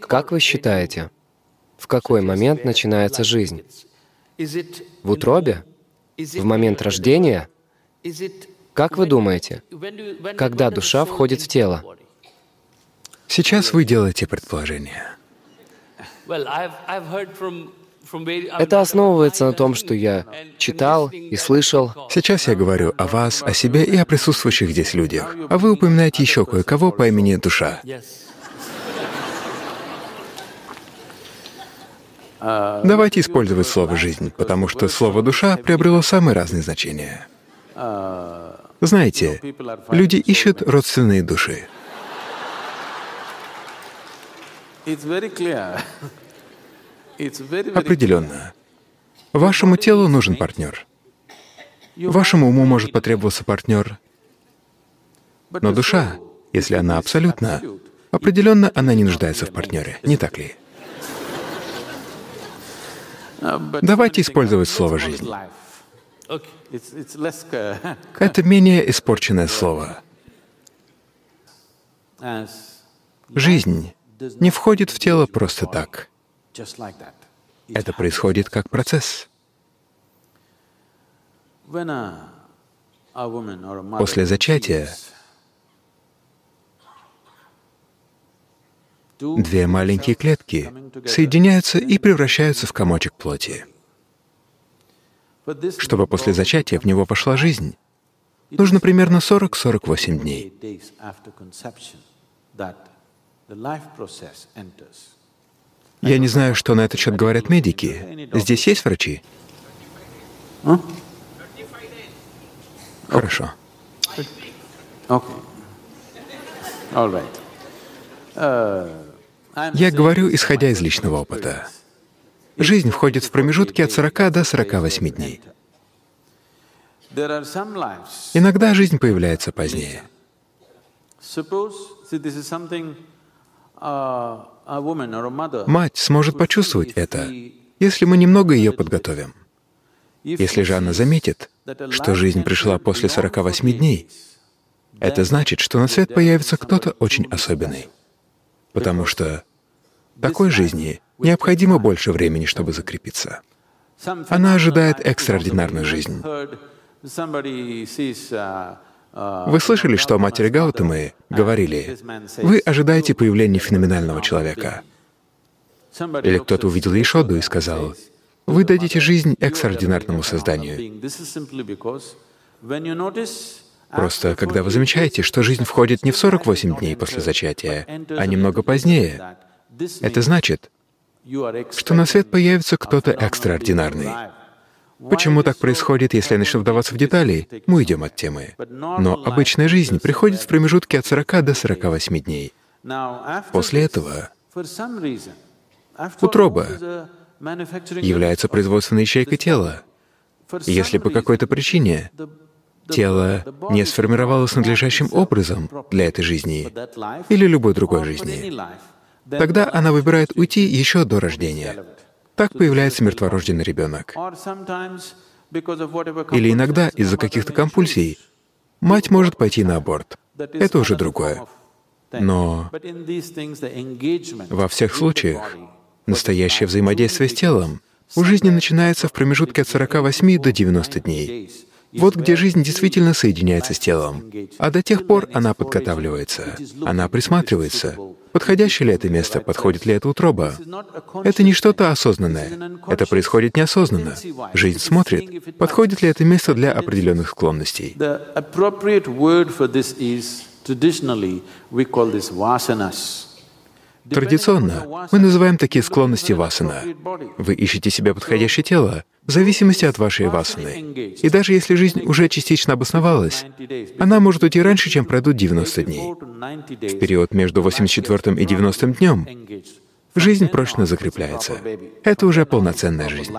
Как вы считаете, в какой момент начинается жизнь? В утробе? В момент рождения? Как вы думаете, когда душа входит в тело? Сейчас вы делаете предположение. Это основывается на том, что я читал и слышал. Сейчас я говорю о вас, о себе и о присутствующих здесь людях. А вы упоминаете еще кое-кого по имени Душа. Давайте использовать слово «жизнь», потому что слово «душа» приобрело самые разные значения. Знаете, люди ищут родственные души. Определенно. Вашему телу нужен партнер. Вашему уму может потребоваться партнер. Но душа, если она абсолютна, определенно она не нуждается в партнере, не так ли? Давайте использовать слово «жизнь». Это менее испорченное слово. Жизнь не входит в тело просто так. Это происходит как процесс. После зачатия две маленькие клетки соединяются и превращаются в комочек плоти. Чтобы после зачатия в него пошла жизнь, нужно примерно 40-48 дней. Я не знаю, что на этот счет говорят медики. Здесь есть врачи? Хорошо. Я говорю, исходя из личного опыта. Жизнь входит в промежутки от 40 до 48 дней. Иногда жизнь появляется позднее. Мать сможет почувствовать это, если мы немного ее подготовим. Если же она заметит, что жизнь пришла после 48 дней, это значит, что на свет появится кто-то очень особенный. Потому что такой жизни необходимо больше времени, чтобы закрепиться. Она ожидает экстраординарную жизнь. Вы слышали, что матери Гаутамы говорили, «Вы ожидаете появления феноменального человека». Или кто-то увидел Ешоду и сказал, «Вы дадите жизнь экстраординарному созданию». Просто когда вы замечаете, что жизнь входит не в 48 дней после зачатия, а немного позднее, это значит, что на свет появится кто-то экстраординарный. Почему так происходит, если я начну вдаваться в детали, мы уйдем от темы. Но обычная жизнь приходит в промежутке от 40 до 48 дней. После этого утроба является производственной ячейкой тела. Если по какой-то причине тело не сформировалось надлежащим образом для этой жизни или любой другой жизни, тогда она выбирает уйти еще до рождения. Так появляется мертворожденный ребенок. Или иногда из-за каких-то компульсий мать может пойти на аборт. Это уже другое. Но во всех случаях настоящее взаимодействие с телом у жизни начинается в промежутке от 48 до 90 дней. Вот где жизнь действительно соединяется с телом. А до тех пор она подготавливается, она присматривается. Подходящее ли это место, подходит ли это утроба? Это не что-то осознанное. Это происходит неосознанно. Жизнь смотрит, подходит ли это место для определенных склонностей. Традиционно мы называем такие склонности васана. Вы ищете себе подходящее тело в зависимости от вашей васаны. И даже если жизнь уже частично обосновалась, она может уйти раньше, чем пройдут 90 дней. В период между 84 и 90 днем жизнь прочно закрепляется. Это уже полноценная жизнь.